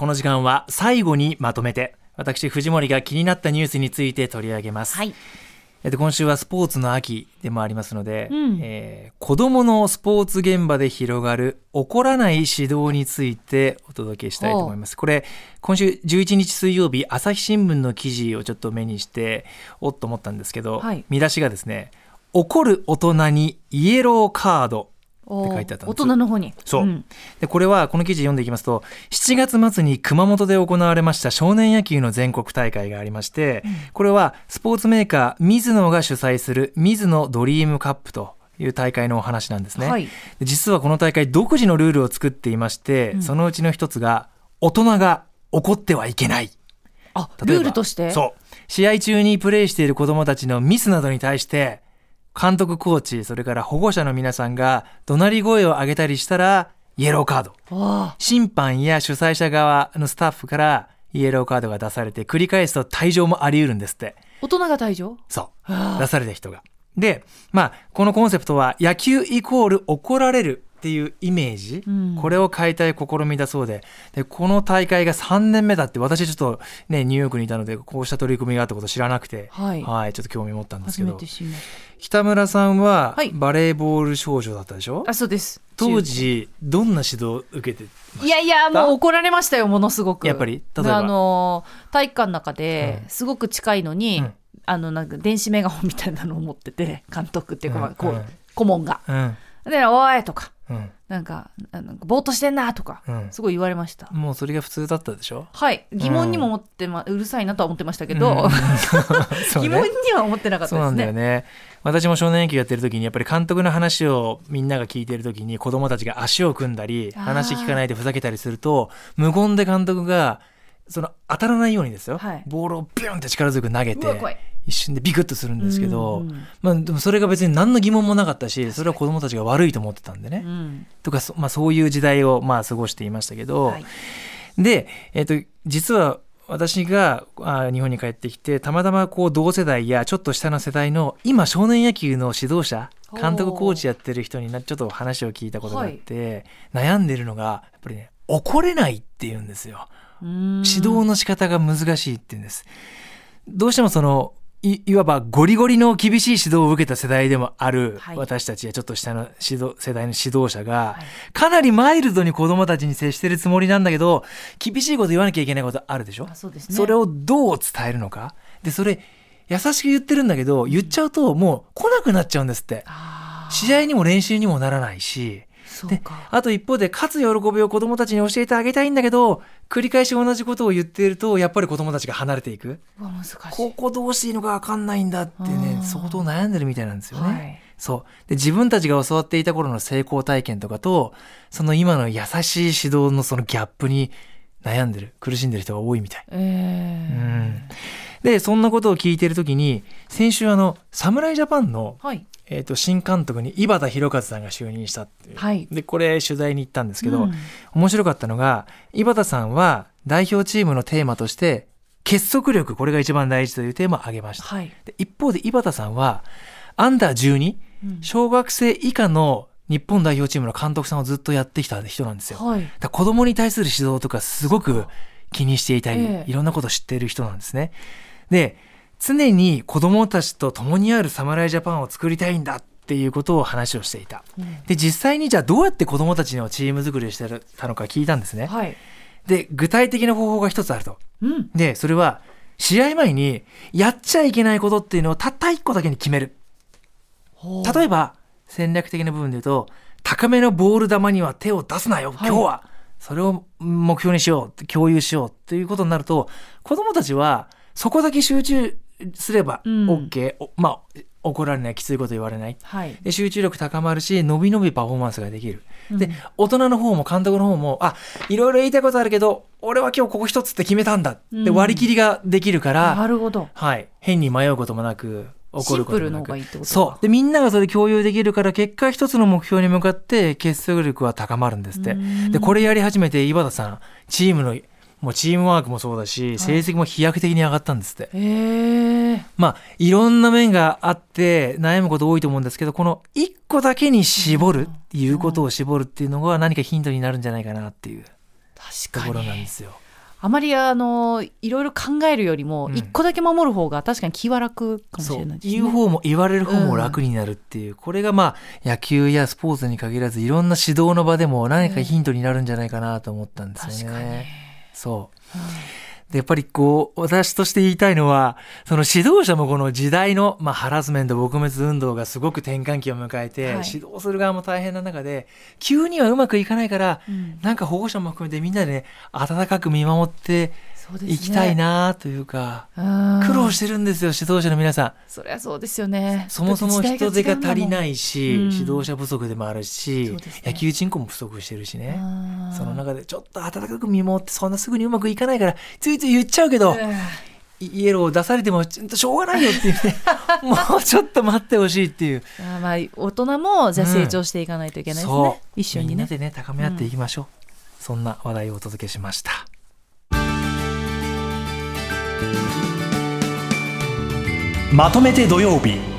この時間は最後にまとめて私藤森が気になったニュースについて取り上げます、はい。えっと、今週はスポーツの秋でもありますので、うん。えー子供のスポーツ現場で広がる怒らない指導についてお届けしたいと思います。これ今週11日水曜日朝日新聞の記事をちょっと目にしておっと思ったんですけど、はい。見出しがですね怒る大人にイエローカード。おって書いてあったんです大人の方に。そう。ん。でこれはこの記事読んでいきますと7月末に熊本で行われました少年野球の全国大会がありまして、これはスポーツメーカーミズノが主催するミズノドリームカップという大会のお話なんですね、はい。で実はこの大会独自のルールを作っていまして、うん。そのうちの一つが大人が怒ってはいけない。あ、ルールとして？そう。試合中にプレーしている子どもたちのミスなどに対して監督コーチそれから保護者の皆さんが怒鳴り声を上げたりしたらイエローカード。あ。審判や主催者側のスタッフからイエローカードが出されて繰り返すと退場もあり得るんですって。大人が退場？そう。あ。出された人が。でまあこのコンセプトは野球イコール怒られるっていうイメージ、うん。これを変えたい試みだそうで。でこの大会が3年目だって私ちょっとねニューヨークにいたのでこうした取り組みがあったこと知らなくて、はい。ちょっと興味持ったんですけど。北村さんははい。バレーボール少女だったでしょ、た。あ、そうです。当時どんな指導を受けてました？いやいや、もう怒られましたよ、ものすごく。やっぱり？例えば？あのー、体育館の中でうん。すごく近いのに、うん。あの、なんか電子メガホンみたいなのを持ってて、監督っていうか、まあこう、うん。顧問が。うんで、おいとか、うん。なんか、あのぼーっとしてんなとか、うん。すごい言われました。もうそれが普通だったでしょ？はい。疑問にも思ってま、うるさいなとは思ってましたけど、疑ね。問には思ってなかったですそうなんだよね。ね。私も少年野球やってる時にやっぱり監督の話をみんなが聞いてる時に子供たちが足を組んだりあー。話聞かないでふざけたりすると無言で監督がその当たらないようにですよ、はい。ボールをビュンって力強く投げてうわ怖い一瞬でビクッとするんですけど、まあ、でもそれが別に何の疑問もなかったしそれは子供たちが悪いと思ってたんでね、うん。とかそ,、まあ、そういう時代をまあ過ごしていましたけど、はい。で、えっと実は私があ日本に帰ってきてたまたまこう同世代やちょっと下の世代の今少年野球の指導者監督コーチやってる人になちょっと話を聞いたことがあって、悩んでるのがやっぱりね怒れないっていうんですよ。指指導の仕方が難しいって言うんです。どうしてもそのいいわばゴリゴリの厳しい指導を受けた世代でもあるはい。私たちやちょっと下の指導世代の指導者が、はい。かなりマイルドに子供たちに接してるつもりなんだけど厳しいこと言わなきゃいけないことあるでしょ？あそうですね。それをどう伝えるのか？でそれ優しく言ってるんだけど言っちゃうともう来なくなっちゃうんですって。試合にも練習にもならないしでそうか。あと一方で勝つ喜びを子供たちに教えてあげたいんだけど繰り返し同じことを言っているとやっぱり子供たちが離れていく。ここどうしていいのか分かんないんだってね相当悩んでるみたいなんですよね。はい。そう。で自分たちが教わっていた頃の成功体験とかとその今の優しい指導のそのギャップに悩んでる苦しんでる人が多いみたい。えでそんなことを聞いている時に先週あの侍ジャパンの、ーはい。えー、と新監督に井端弘和さんが就任したっていう、はい。でこれ取材に行ったんですけど、うん。面白かったのが井端さんは代表チームのテーマとして結束力これが一番大事というテーマを挙げました。はい。で一方で井端さんはアンダー12うん。小学生以下の日本代表チームの監督さんをずっとやってきた人なんですよ。はいだ子供に対する指導とかすごく気にしていたり、ええいろんなことを知っている人なんですね。で常に子供たちと共にある侍ジャパンを作りたいんだっていうことを話をしていた。うんで実際にじゃあどうやって子供たちのチーム作りをしてたのか聞いたんですね。はいで具体的な方法が一つあると。うんでそれは試合前にやっちゃいけないことっていうのをたった一個だけに決める。例えば戦略的な部分で言うと高めのボール球には手を出すなよ、はい。今日は。それを目標にしよう共有しようということになると子どもたちはそこだけ集中すればうん。OK、おまあ怒られないきついこと言われない。はい。で集中力高まるし伸び伸びパフォーマンスができる。でうん。大人の方も監督の方もあいろいろ言いたいことあるけど俺は今日ここ一つって決めたんだでうん。割り切りができるから、なるほど。はい、変に迷うこともなく怒ることもなくそう。でみんながそれ共有できるから結果一つの目標に向かって結束力は高まるんですって。うん。でこれやり始めて井端さんチームのもうチームワークもそうだし成績も飛躍的に上がったんですって、ええまあいろんな面があって悩むこと多いと思うんですけどこの一個だけに絞るいうことを絞るっていうのが何かヒントになるんじゃないかなっていうと確かにころなんですよ。あまりあのいろいろ考えるよりもうん。一個だけ守る方が確かに気は楽かもしれないですね。言う方も言われる方も楽になるっていう、これがまあ野球やスポーツに限らずいろんな指導の場でも何かヒントになるんじゃないかなと思ったんですよね。確かに。そうでやっぱりこう私として言いたいのはその指導者もこの時代の、まあ、ハラスメント撲滅運動がすごく転換期を迎えて、はい。指導する側も大変な中で急にはうまくいかないからうん。なんか保護者も含めてみんなでね温かく見守ってね。いきたいなというかうん。苦労してるんですよ指導者の皆さん。そりゃそうですよね。そもそも人手が足りないいし、うん指導者不足でもあるし、ね。野球人口も不足してるしね。その中でちょっと温かく見守ってそんなすぐにうまくいかないからついつい言っちゃうけど、イエローを出されてもちょっとしょうがないよっていうね。もうちょっと待ってほしいっていう。あーまあ大人もじゃあ成長していかないといけないですね。そう。一緒にね。みんなでね高め合っていきましょう、そんな話題をお届けしましたまとめて土曜日。